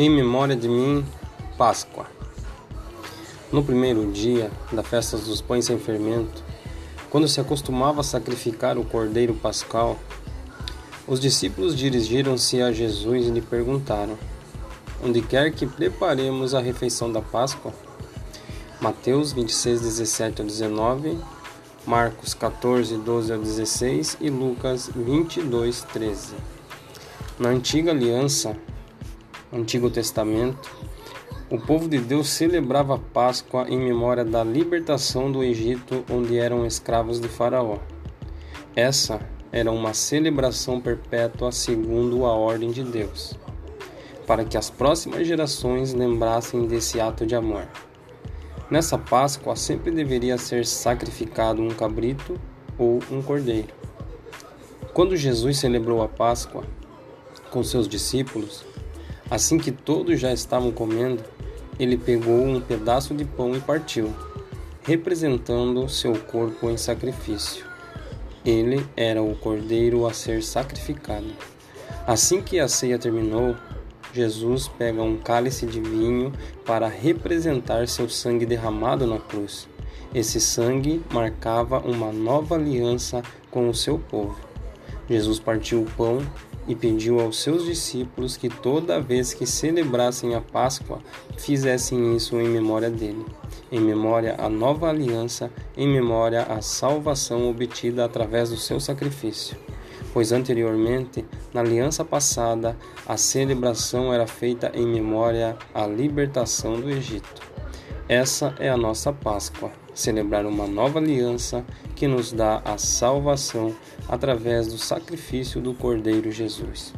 Em memória de mim, Páscoa. No primeiro dia da festa dos pães sem fermento, quando se acostumava a sacrificar o cordeiro pascal, os discípulos dirigiram-se a Jesus e lhe perguntaram: Onde quer que preparemos a refeição da Páscoa? Mateus 26, 17 a 19, Marcos 14, 12 a 16 e Lucas 22, 13. Na antiga aliança, Antigo Testamento, o povo de Deus celebrava a Páscoa em memória da libertação do Egito, onde eram escravos de Faraó. Essa era uma celebração perpétua segundo a ordem de Deus, para que as próximas gerações lembrassem desse ato de amor. Nessa Páscoa sempre deveria ser sacrificado um cabrito ou um cordeiro. Quando Jesus celebrou a Páscoa com seus discípulos, Assim que todos já estavam comendo, ele pegou um pedaço de pão e partiu, representando seu corpo em sacrifício. Ele era o cordeiro a ser sacrificado. Assim que a ceia terminou, Jesus pega um cálice de vinho para representar seu sangue derramado na cruz. Esse sangue marcava uma nova aliança com o seu povo. Jesus partiu o pão e pediu aos seus discípulos que toda vez que celebrassem a Páscoa, fizessem isso em memória dele, em memória à nova aliança, em memória à salvação obtida através do seu sacrifício. Pois anteriormente, na aliança passada, a celebração era feita em memória à libertação do Egito. Essa é a nossa Páscoa, celebrar uma nova aliança que nos dá a salvação através do sacrifício do Cordeiro Jesus.